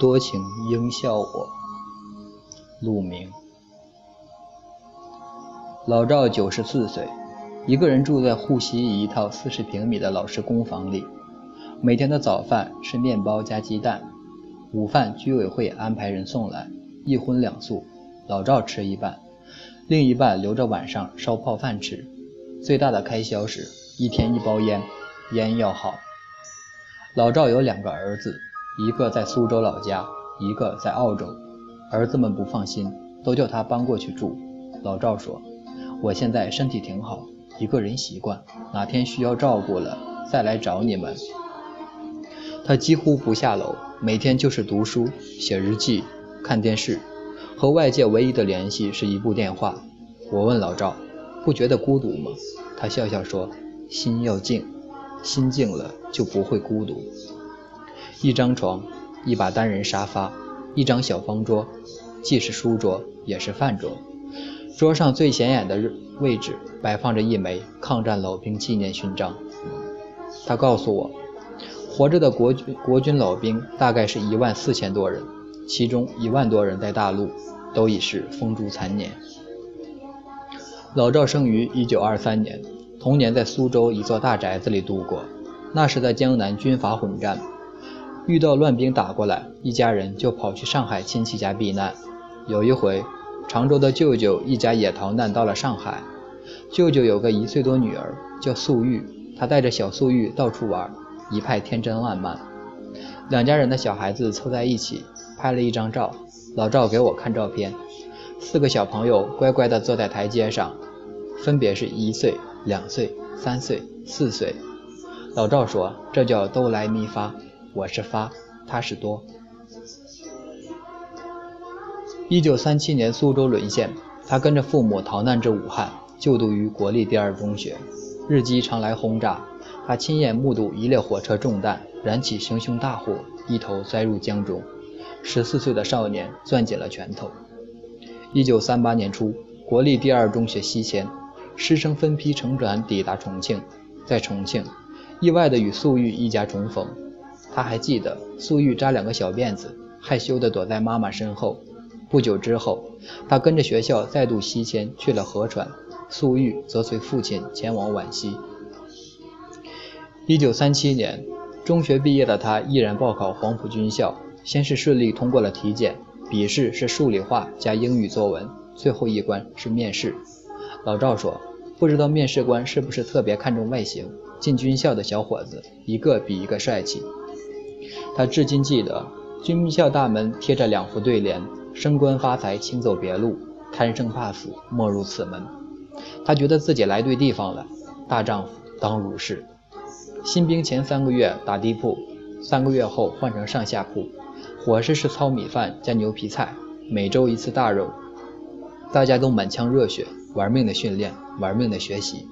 多情应笑我。陆明。老赵九十四岁，一个人住在沪西一套四十平米的老式公房里。每天的早饭是面包加鸡蛋，午饭居委会安排人送来，一荤两素，老赵吃一半，另一半留着晚上烧泡饭吃。最大的开销是一天一包烟，烟要好。老赵有两个儿子，一个在苏州老家，一个在澳洲。儿子们不放心，都叫他搬过去住。老赵说：“我现在身体挺好，一个人习惯，哪天需要照顾了再来找你们。”他几乎不下楼，每天就是读书、写日记、看电视，和外界唯一的联系是一部电话。我问老赵：“不觉得孤独吗？”他笑笑说：“心要静，心静了就不会孤独。”一张床，一把单人沙发，一张小方桌，既是书桌也是饭桌。桌上最显眼的位置摆放着一枚抗战老兵纪念勋章。他告诉我。活着的国军国军老兵大概是一万四千多人，其中一万多人在大陆，都已是风烛残年。老赵生于一九二三年，童年在苏州一座大宅子里度过。那时的江南军阀混战，遇到乱兵打过来，一家人就跑去上海亲戚家避难。有一回，常州的舅舅一家也逃难到了上海。舅舅有个一岁多女儿，叫素玉，他带着小素玉到处玩。一派天真烂漫，两家人的小孩子凑在一起拍了一张照。老赵给我看照片，四个小朋友乖乖地坐在台阶上，分别是一岁、两岁、三岁、四岁。老赵说：“这叫哆来咪发，我是发，他是多。”一九三七年苏州沦陷，他跟着父母逃难至武汉，就读于国立第二中学，日机常来轰炸。他亲眼目睹一列火车中弹，燃起熊熊大火，一头栽入江中。十四岁的少年攥紧了拳头。一九三八年初，国立第二中学西迁，师生分批乘船抵达重庆。在重庆，意外地与粟裕一家重逢。他还记得，素玉扎两个小辫子，害羞地躲在妈妈身后。不久之后，他跟着学校再度西迁去了合川，素玉则随父亲前往皖西。一九三七年，中学毕业的他毅然报考黄埔军校，先是顺利通过了体检，笔试是数理化加英语作文，最后一关是面试。老赵说，不知道面试官是不是特别看重外形，进军校的小伙子一个比一个帅气。他至今记得，军校大门贴着两副对联：“升官发财，请走别路；贪生怕死，莫入此门。”他觉得自己来对地方了，大丈夫当如是。新兵前三个月打地铺，三个月后换成上下铺，伙食是糙米饭加牛皮菜，每周一次大肉。大家都满腔热血，玩命的训练，玩命的学习。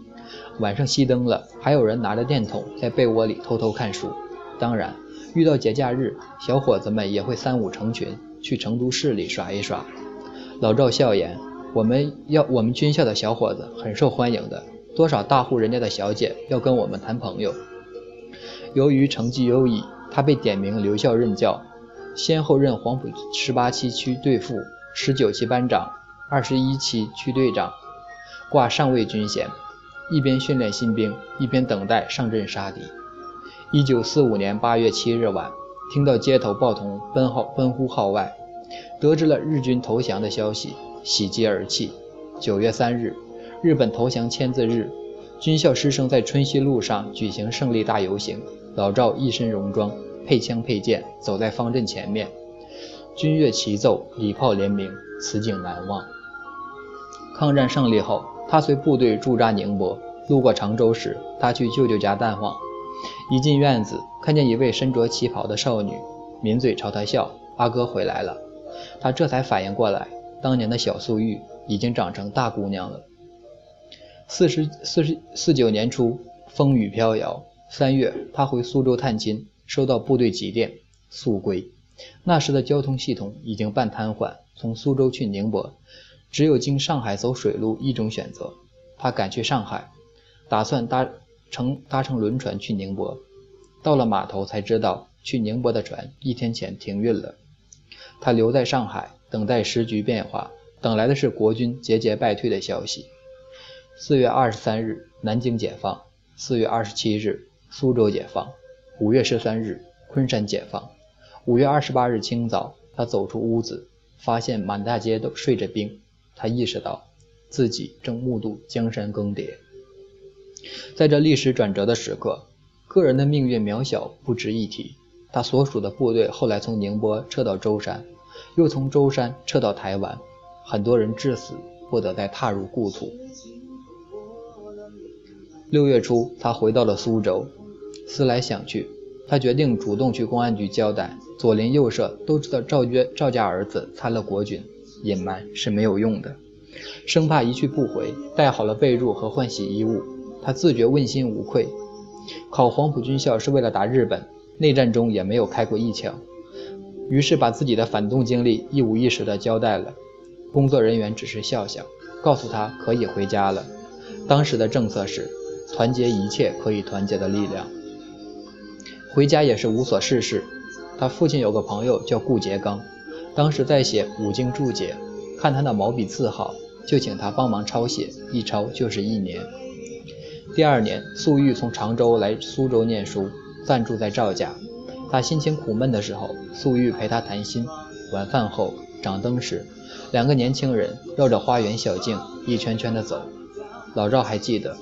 晚上熄灯了，还有人拿着电筒在被窝里偷偷看书。当然，遇到节假日，小伙子们也会三五成群去成都市里耍一耍。老赵笑言：“我们要我们军校的小伙子很受欢迎的，多少大户人家的小姐要跟我们谈朋友。”由于成绩优异，他被点名留校任教，先后任黄埔十八期区队副、十九期班长、二十一期区队长，挂上尉军衔，一边训练新兵，一边等待上阵杀敌。一九四五年八月七日晚，听到街头报童奔号奔呼号外，得知了日军投降的消息，喜极而泣。九月三日，日本投降签字日，军校师生在春熙路上举行胜利大游行。老赵一身戎装，配枪配剑，走在方阵前面，军乐齐奏，礼炮连鸣，此景难忘。抗战胜利后，他随部队驻扎宁波，路过常州时，他去舅舅家探望。一进院子，看见一位身着旗袍的少女，抿嘴朝他笑：“阿哥回来了。”他这才反应过来，当年的小素玉已经长成大姑娘了。四十四十四九年初，风雨飘摇。三月，他回苏州探亲，收到部队急电，速归。那时的交通系统已经半瘫痪，从苏州去宁波，只有经上海走水路一种选择。他赶去上海，打算搭乘搭乘轮船去宁波。到了码头才知道，去宁波的船一天前停运了。他留在上海，等待时局变化，等来的是国军节节败退的消息。四月二十三日，南京解放；四月二十七日，苏州解放；五月十三日，昆山解放。五月二十八日清早，他走出屋子，发现满大街都睡着兵。他意识到，自己正目睹江山更迭。在这历史转折的时刻，个人的命运渺小，不值一提。他所属的部队后来从宁波撤到舟山，又从舟山撤到台湾，很多人至死不得再踏入故土。六月初，他回到了苏州，思来想去，他决定主动去公安局交代。左邻右舍都知道赵约赵家儿子参了国军，隐瞒是没有用的，生怕一去不回。带好了被褥和换洗衣物，他自觉问心无愧。考黄埔军校是为了打日本。内战中也没有开过一枪，于是把自己的反动经历一五一十地交代了。工作人员只是笑笑，告诉他可以回家了。当时的政策是团结一切可以团结的力量。回家也是无所事事。他父亲有个朋友叫顾颉刚，当时在写《五经注解》，看他的毛笔字好，就请他帮忙抄写，一抄就是一年。第二年，粟裕从常州来苏州念书。暂住在赵家，他心情苦闷的时候，粟裕陪他谈心。晚饭后，掌灯时，两个年轻人绕着花园小径一圈圈的走。老赵还记得，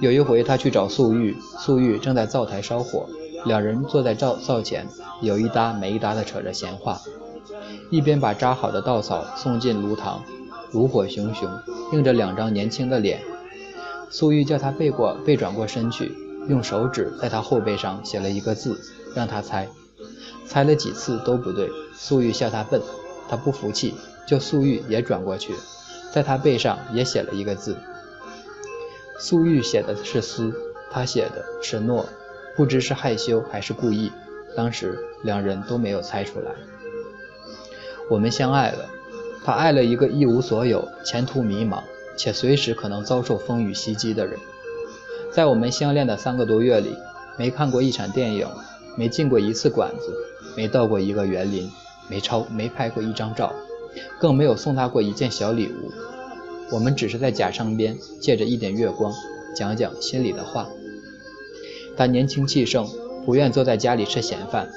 有一回他去找粟裕，粟裕正在灶台烧火，两人坐在灶灶前，有一搭没一搭的扯着闲话，一边把扎好的稻草送进炉膛，炉火熊熊，映着两张年轻的脸。粟裕叫他背过背转过身去。用手指在他后背上写了一个字，让他猜，猜了几次都不对。粟裕笑他笨，他不服气，叫粟裕也转过去，在他背上也写了一个字。粟裕写的是“思”，他写的是“诺”，不知是害羞还是故意。当时两人都没有猜出来。我们相爱了，他爱了一个一无所有、前途迷茫且随时可能遭受风雨袭击的人。在我们相恋的三个多月里，没看过一场电影，没进过一次馆子，没到过一个园林，没抄没拍过一张照，更没有送他过一件小礼物。我们只是在假山边借着一点月光，讲讲心里的话。他年轻气盛，不愿坐在家里吃闲饭。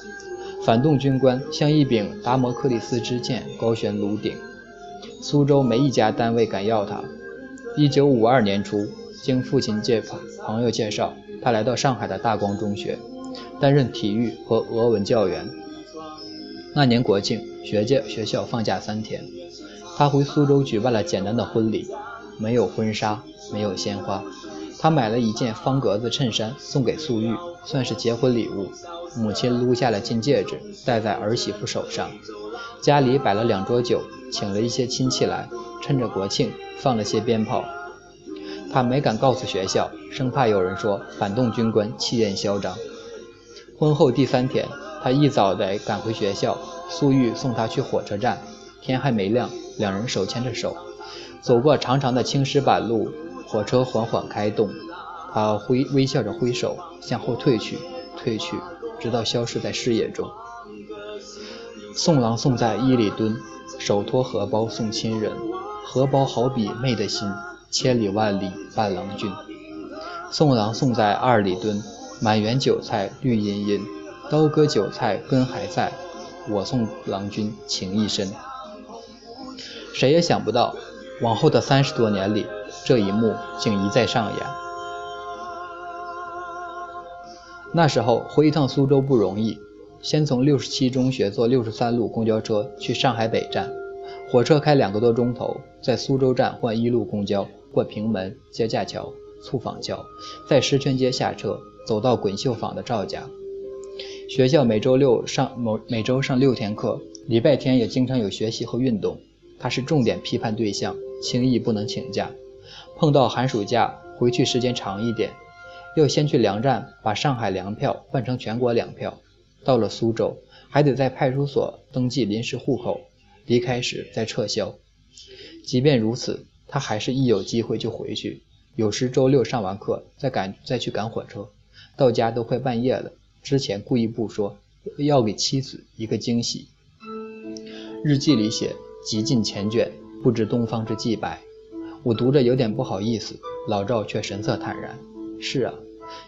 反动军官像一柄达摩克利斯之剑高悬炉顶，苏州没一家单位敢要他。一九五二年初。经父亲介朋友介绍，他来到上海的大光中学，担任体育和俄文教员。那年国庆，学界学校放假三天，他回苏州举办了简单的婚礼，没有婚纱，没有鲜花。他买了一件方格子衬衫送给素玉，算是结婚礼物。母亲撸下了金戒指，戴在儿媳妇手上。家里摆了两桌酒，请了一些亲戚来，趁着国庆放了些鞭炮。他没敢告诉学校，生怕有人说反动军官气焰嚣张。婚后第三天，他一早得赶回学校，粟裕送他去火车站。天还没亮，两人手牵着手，走过长长的青石板路，火车缓缓开动。他挥微笑着挥手，向后退去，退去，直到消失在视野中。送郎送在一里墩，手托荷包送亲人，荷包好比妹的心。千里万里伴郎君，送郎送在二里墩，满园韭菜绿茵茵，刀割韭菜根还在，我送郎君情意深。谁也想不到，往后的三十多年里，这一幕竟一再上演。那时候回一趟苏州不容易，先从六十七中学坐六十三路公交车去上海北站，火车开两个多钟头，在苏州站换一路公交。过平门、接架桥、醋坊桥，在石泉街下车，走到滚绣坊的赵家。学校每周六上某每周上六天课，礼拜天也经常有学习和运动。他是重点批判对象，轻易不能请假。碰到寒暑假，回去时间长一点，要先去粮站把上海粮票换成全国粮票。到了苏州，还得在派出所登记临时户口，离开时再撤销。即便如此。他还是一有机会就回去，有时周六上完课再赶再去赶火车，到家都快半夜了。之前故意不说，要给妻子一个惊喜。日记里写：“极尽缱绻，不知东方之既白。”我读着有点不好意思，老赵却神色坦然：“是啊，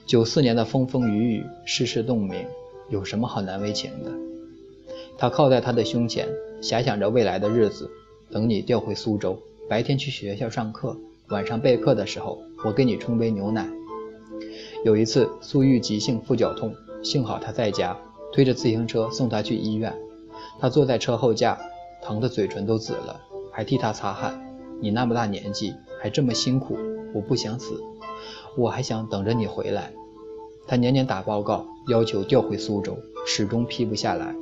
九四年的风风雨雨，世事洞明，有什么好难为情的？”他靠在他的胸前，遐想着未来的日子。等你调回苏州，白天去学校上课，晚上备课的时候，我给你冲杯牛奶。有一次，苏玉急性腹绞痛，幸好他在家，推着自行车送他去医院。他坐在车后架，疼得嘴唇都紫了，还替他擦汗。你那么大年纪，还这么辛苦，我不想死，我还想等着你回来。他年年打报告，要求调回苏州，始终批不下来。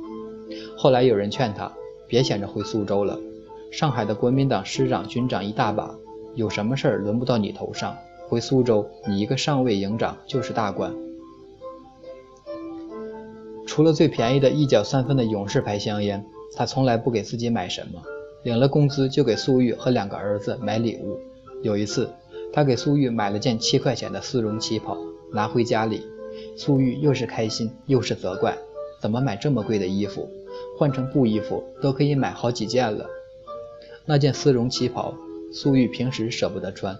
后来有人劝他，别想着回苏州了，上海的国民党师长、军长一大把，有什么事儿轮不到你头上。回苏州，你一个上尉、营长就是大官。除了最便宜的一角三分的勇士牌香烟，他从来不给自己买什么。领了工资就给苏玉和两个儿子买礼物。有一次，他给苏玉买了件七块钱的丝绒旗袍，拿回家里，苏玉又是开心又是责怪：怎么买这么贵的衣服？换成布衣服都可以买好几件了。那件丝绒旗袍，苏玉平时舍不得穿，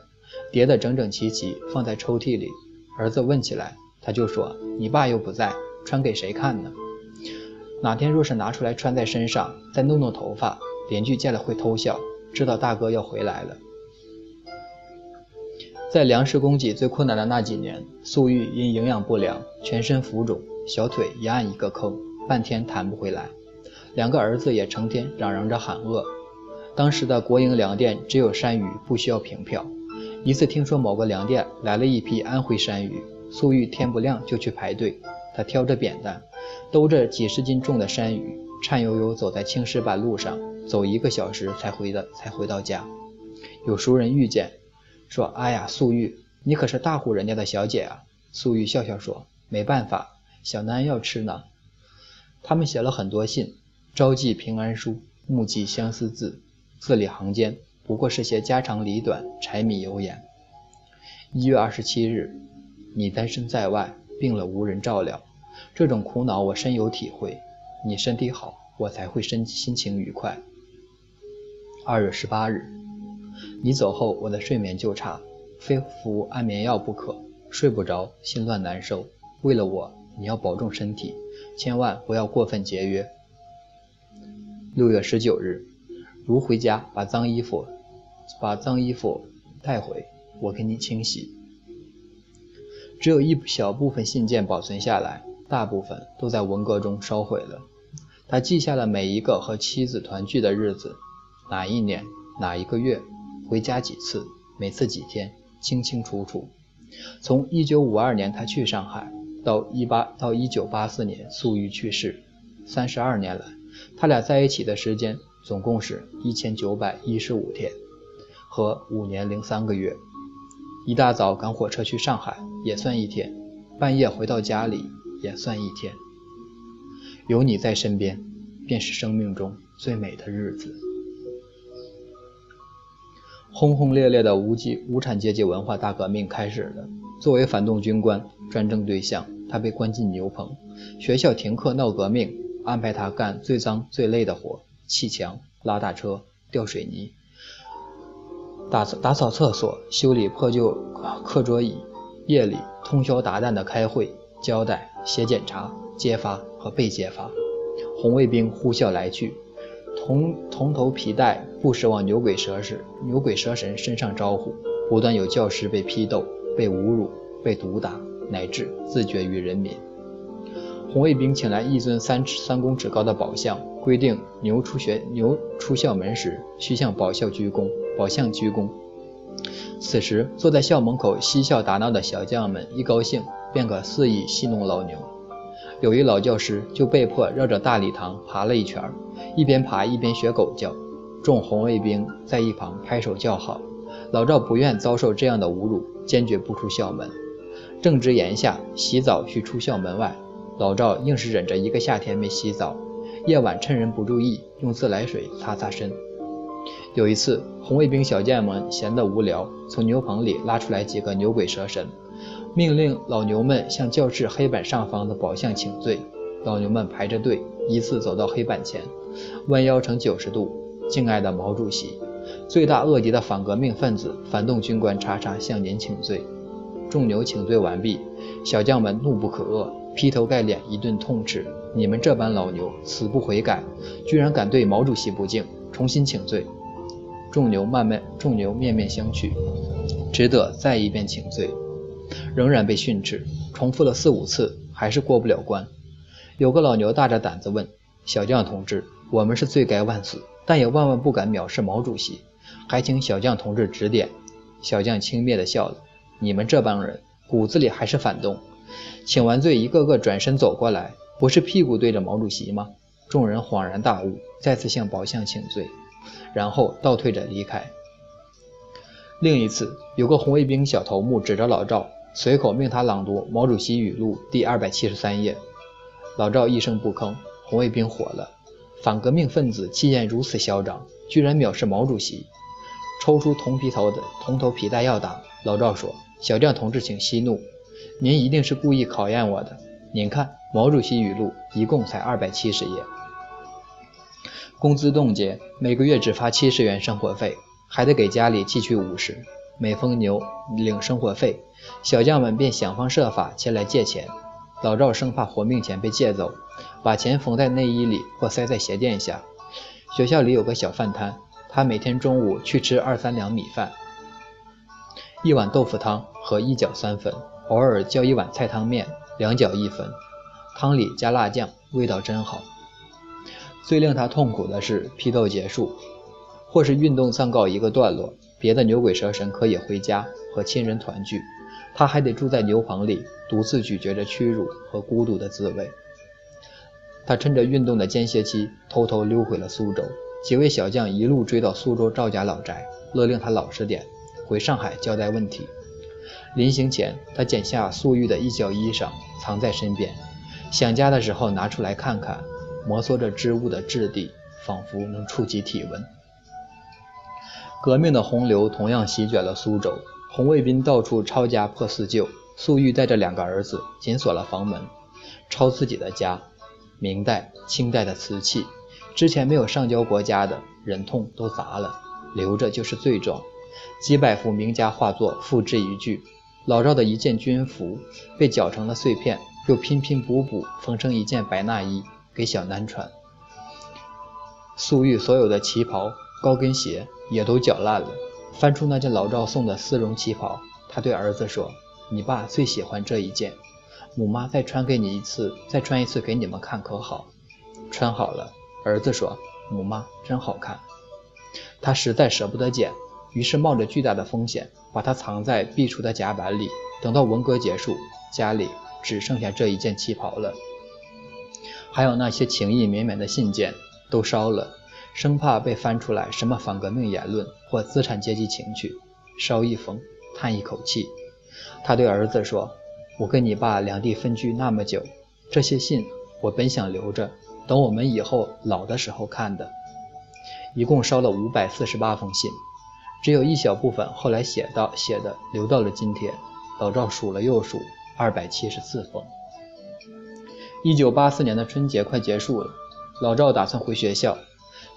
叠得整整齐齐放在抽屉里。儿子问起来，他就说：“你爸又不在，穿给谁看呢？哪天若是拿出来穿在身上，再弄弄头发。”邻居见了会偷笑，知道大哥要回来了。在粮食供给最困难的那几年，粟裕因营养不良，全身浮肿，小腿一按一个坑，半天弹不回来。两个儿子也成天嚷嚷着喊饿。当时的国营粮店只有山芋，不需要凭票。一次听说某个粮店来了一批安徽山芋，粟裕天不亮就去排队。他挑着扁担，兜着几十斤重的山芋，颤悠悠走在青石板路上。走一个小时才回的，才回到家。有熟人遇见，说：“哎呀，素玉，你可是大户人家的小姐啊！”素玉笑笑说：“没办法，小男要吃呢。”他们写了很多信，朝寄平安书，暮寄相思字，字里行间不过是些家长里短、柴米油盐。一月二十七日，你单身在外，病了无人照料，这种苦恼我深有体会。你身体好，我才会身心情愉快。二月十八日，你走后，我的睡眠就差，非服安眠药不可，睡不着，心乱难受。为了我，你要保重身体，千万不要过分节约。六月十九日，如回家把脏衣服，把脏衣服带回，我给你清洗。只有一小部分信件保存下来，大部分都在文革中烧毁了。他记下了每一个和妻子团聚的日子。哪一年哪一个月回家几次？每次几天？清清楚楚。从一九五二年他去上海，到一八到一九八四年粟裕去世，三十二年来，他俩在一起的时间总共是一千九百一十五天，和五年零三个月。一大早赶火车去上海也算一天，半夜回到家里也算一天。有你在身边，便是生命中最美的日子。轰轰烈烈的无极无产阶级文化大革命开始了。作为反动军官，专政对象，他被关进牛棚，学校停课闹革命，安排他干最脏最累的活：砌墙、拉大车、吊水泥、打打扫厕所、修理破旧课桌椅。夜里通宵达旦的开会、交代、写检查、揭发和被揭发。红卫兵呼啸来去。铜铜头皮带不时往牛鬼蛇神、牛鬼蛇神身上招呼，不断有教师被批斗、被侮辱、被毒打，乃至自绝于人民。红卫兵请来一尊三尺三公尺高的宝像，规定牛出学牛出校门时需向宝校鞠躬，宝像鞠躬。此时坐在校门口嬉笑打闹的小将们一高兴，便可肆意戏弄老牛。有一老教师就被迫绕着大礼堂爬了一圈，一边爬一边学狗叫。众红卫兵在一旁拍手叫好。老赵不愿遭受这样的侮辱，坚决不出校门。正值炎夏，洗澡需出校门外，老赵硬是忍着一个夏天没洗澡。夜晚趁人不注意，用自来水擦擦身。有一次，红卫兵小将们闲得无聊，从牛棚里拉出来几个牛鬼蛇神。命令老牛们向教室黑板上方的宝像请罪，老牛们排着队，依次走到黑板前，弯腰成九十度，敬爱的毛主席，罪大恶极的反革命分子、反动军官叉叉向您请罪。众牛请罪完毕，小将们怒不可遏，劈头盖脸一顿痛斥：你们这般老牛，死不悔改，居然敢对毛主席不敬，重新请罪。众牛慢慢，众牛面面相觑，只得再一遍请罪，仍然被训斥，重复了四五次，还是过不了关。有个老牛大着胆子问：“小将同志，我们是罪该万死，但也万万不敢藐视毛主席，还请小将同志指点。”小将轻蔑地笑了：“你们这帮人骨子里还是反动。”请完罪，一个个转身走过来，不是屁股对着毛主席吗？众人恍然大悟，再次向宝相请罪，然后倒退着离开。另一次，有个红卫兵小头目指着老赵，随口命他朗读《毛主席语录》第二百七十三页。老赵一声不吭，红卫兵火了。反革命分子气焰如此嚣张，居然藐视毛主席，抽出铜皮头的铜头皮带要打。老赵说：“小将同志，请息怒，您一定是故意考验我的。您看，《毛主席语录》一共才二百七十页，工资冻结，每个月只发七十元生活费，还得给家里寄去五十。每逢牛领生活费，小将们便想方设法前来借钱。”老赵生怕活命钱被借走，把钱缝在内衣里或塞在鞋垫下。学校里有个小饭摊，他每天中午去吃二三两米饭，一碗豆腐汤和一角三分，偶尔叫一碗菜汤面，两角一分，汤里加辣酱，味道真好。最令他痛苦的是批斗结束，或是运动暂告一个段落，别的牛鬼蛇神可以回家和亲人团聚。他还得住在牛棚里，独自咀嚼着屈辱和孤独的滋味。他趁着运动的间歇期，偷偷溜回了苏州。几位小将一路追到苏州赵家老宅，勒令他老实点，回上海交代问题。临行前，他剪下粟裕的一角衣裳，藏在身边，想家的时候拿出来看看，摩挲着织物的质地，仿佛能触及体温。革命的洪流同样席卷了苏州。红卫兵到处抄家破四旧，粟裕带着两个儿子紧锁了房门，抄自己的家，明代、清代的瓷器，之前没有上交国家的，忍痛都砸了，留着就是罪状。几百幅名家画作付之一炬，老赵的一件军服被绞成了碎片，又拼拼补补缝成一件白衲衣给小南穿。粟裕所有的旗袍、高跟鞋也都绞烂了。翻出那件老赵送的丝绒旗袍，他对儿子说：“你爸最喜欢这一件，母妈再穿给你一次，再穿一次给你们看，可好？”穿好了，儿子说：“母妈真好看。”他实在舍不得剪，于是冒着巨大的风险，把它藏在壁橱的夹板里。等到文革结束，家里只剩下这一件旗袍了，还有那些情意绵绵的信件都烧了。生怕被翻出来什么反革命言论或资产阶级情趣，烧一封，叹一口气。他对儿子说：“我跟你爸两地分居那么久，这些信我本想留着，等我们以后老的时候看的。”一共烧了五百四十八封信，只有一小部分后来写到写的留到了今天。老赵数了又数，二百七十四封。一九八四年的春节快结束了，老赵打算回学校。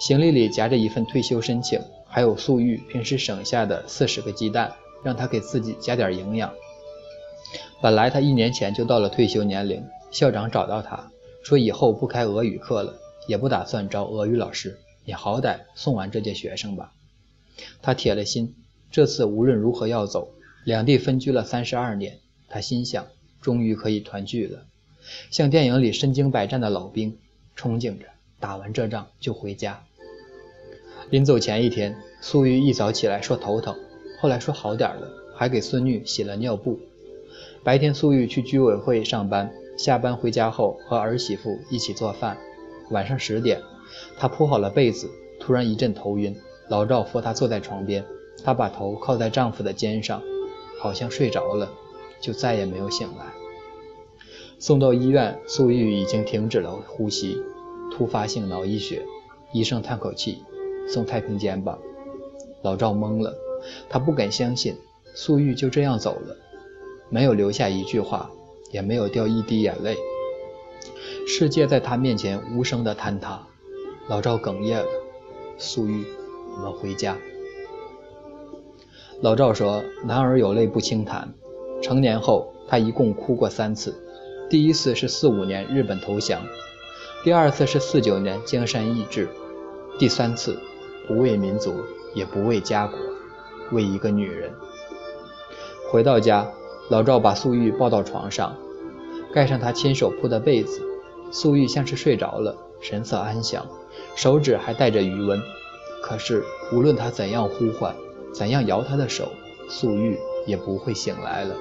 行李里夹着一份退休申请，还有粟裕平时省下的四十个鸡蛋，让他给自己加点营养。本来他一年前就到了退休年龄，校长找到他说以后不开俄语课了，也不打算招俄语老师，你好歹送完这届学生吧。他铁了心，这次无论如何要走。两地分居了三十二年，他心想终于可以团聚了，像电影里身经百战的老兵，憧憬着。打完这仗就回家。临走前一天，素玉一早起来说头疼，后来说好点了，还给孙女洗了尿布。白天，素玉去居委会上班，下班回家后和儿媳妇一起做饭。晚上十点，她铺好了被子，突然一阵头晕。老赵扶她坐在床边，她把头靠在丈夫的肩上，好像睡着了，就再也没有醒来。送到医院，素玉已经停止了呼吸。突发性脑溢血，医生叹口气，送太平间吧。老赵懵了，他不敢相信粟裕就这样走了，没有留下一句话，也没有掉一滴眼泪。世界在他面前无声的坍塌。老赵哽咽了：“素玉，我们回家。”老赵说：“男儿有泪不轻弹。成年后，他一共哭过三次。第一次是四五年日本投降，第二次是四九年江山易帜，第三次不为民族，也不为家国，为一个女人。”回到家，老赵把素玉抱到床上，盖上他亲手铺的被子。素玉像是睡着了，神色安详，手指还带着余温。可是无论他怎样呼唤，怎样摇他的手，素玉也不会醒来了。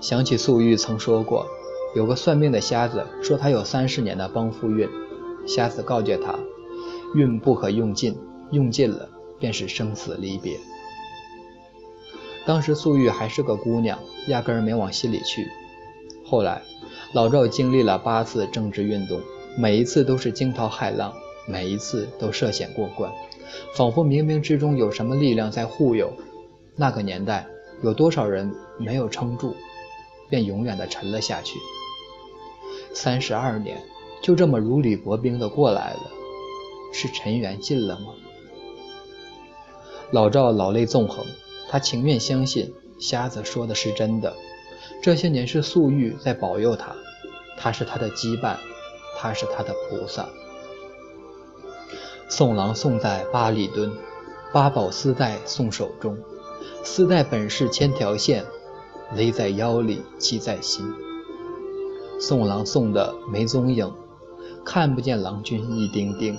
想起素玉曾说过，有个算命的瞎子说他有三十年的帮夫运，瞎子告诫他，运不可用尽，用尽了便是生死离别。当时素玉还是个姑娘，压根儿没往心里去。后来，老赵经历了八次政治运动，每一次都是惊涛骇浪，每一次都涉险过关，仿佛冥冥之中有什么力量在护佑。那个年代，有多少人没有撑住，便永远的沉了下去。三十二年，就这么如履薄冰的过来了，是尘缘尽了吗？老赵老泪纵横。他情愿相信瞎子说的是真的，这些年是素玉在保佑他，他是他的羁绊，他是他的菩萨。送郎送在八里墩，八宝丝带送手中，丝带本是千条线，勒在腰里系在心。送郎送的没踪影，看不见郎君一丁丁，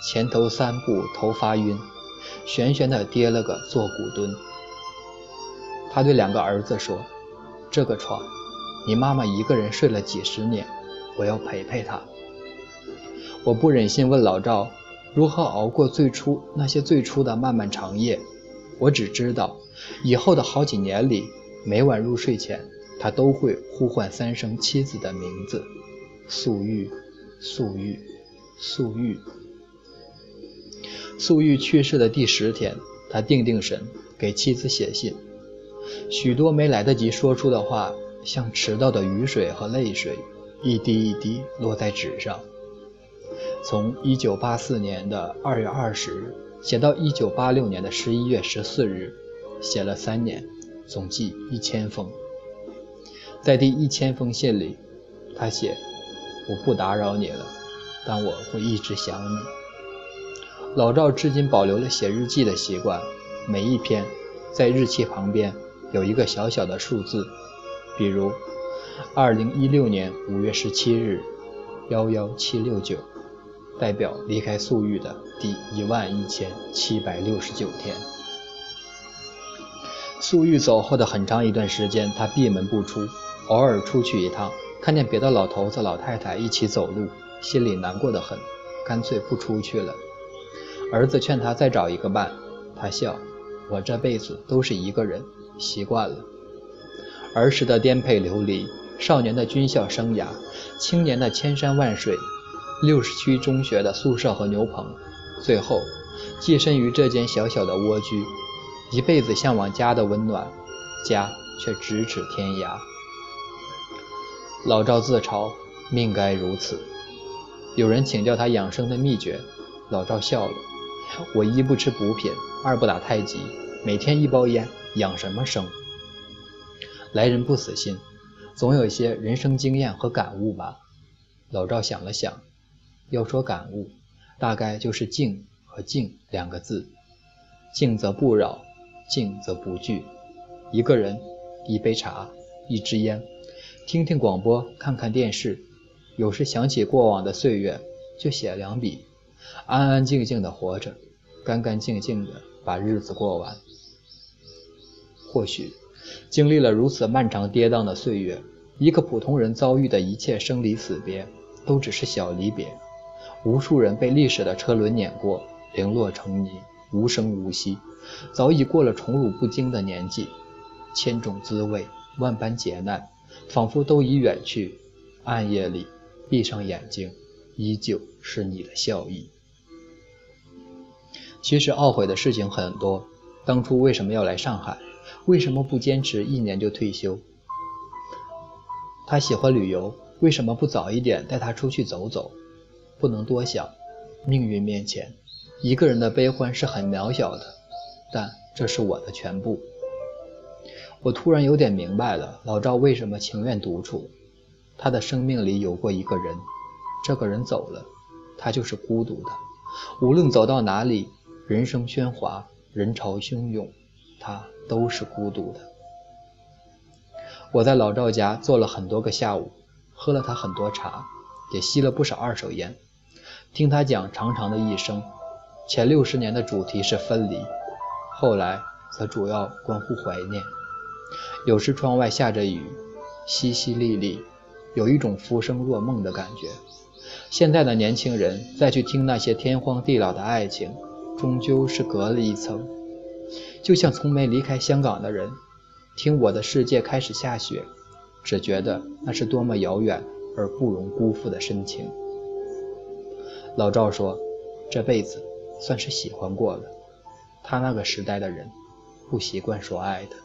前头三步头发晕，悬悬的跌了个坐骨墩。他对两个儿子说：“这个床，你妈妈一个人睡了几十年，我要陪陪她。”我不忍心问老赵如何熬过最初那些最初的漫漫长夜，我只知道，以后的好几年里，每晚入睡前，他都会呼唤三声妻子的名字：“素玉，素玉，素玉。”素玉去世的第十天，他定定神，给妻子写信。许多没来得及说出的话，像迟到的雨水和泪水，一滴一滴落在纸上。从1984年的2月20日写到1986年的11月14日，写了三年，总计一千封。在第一千封信里，他写：“我不打扰你了，但我会一直想你。”老赵至今保留了写日记的习惯，每一篇在日期旁边。有一个小小的数字，比如二零一六年五月十七日幺幺七六九，代表离开素玉的第一万一千七百六十九天。素玉走后的很长一段时间，他闭门不出，偶尔出去一趟，看见别的老头子老太太一起走路，心里难过的很，干脆不出去了。儿子劝他再找一个伴，他笑：“我这辈子都是一个人。”习惯了儿时的颠沛流离，少年的军校生涯，青年的千山万水，六十区中学的宿舍和牛棚，最后寄身于这间小小的蜗居，一辈子向往家的温暖，家却咫尺天涯。老赵自嘲，命该如此。有人请教他养生的秘诀，老赵笑了：“我一不吃补品，二不打太极，每天一包烟。”养什么生？来人不死心，总有一些人生经验和感悟吧。老赵想了想，要说感悟，大概就是静和静两个字。静则不扰，静则不惧。一个人，一杯茶，一支烟，听听广播，看看电视，有时想起过往的岁月，就写两笔，安安静静的活着，干干净净的把日子过完。或许，经历了如此漫长跌宕的岁月，一个普通人遭遇的一切生离死别，都只是小离别。无数人被历史的车轮碾过，零落成泥，无声无息，早已过了宠辱不惊的年纪。千种滋味，万般劫难，仿佛都已远去。暗夜里，闭上眼睛，依旧是你的笑意。其实懊悔的事情很多，当初为什么要来上海？为什么不坚持一年就退休？他喜欢旅游，为什么不早一点带他出去走走？不能多想，命运面前，一个人的悲欢是很渺小的，但这是我的全部。我突然有点明白了老赵为什么情愿独处。他的生命里有过一个人，这个人走了，他就是孤独的。无论走到哪里，人声喧哗，人潮汹涌，他都是孤独的。我在老赵家坐了很多个下午，喝了他很多茶，也吸了不少二手烟，听他讲长长的一生。前六十年的主题是分离，后来则主要关乎怀念。有时窗外下着雨，淅淅沥沥，有一种浮生若梦的感觉。现在的年轻人再去听那些天荒地老的爱情，终究是隔了一层。就像从没离开香港的人，听《我的世界开始下雪》，只觉得那是多么遥远而不容辜负的深情。老赵说：“这辈子算是喜欢过了。他那个时代的人，不习惯说爱的。”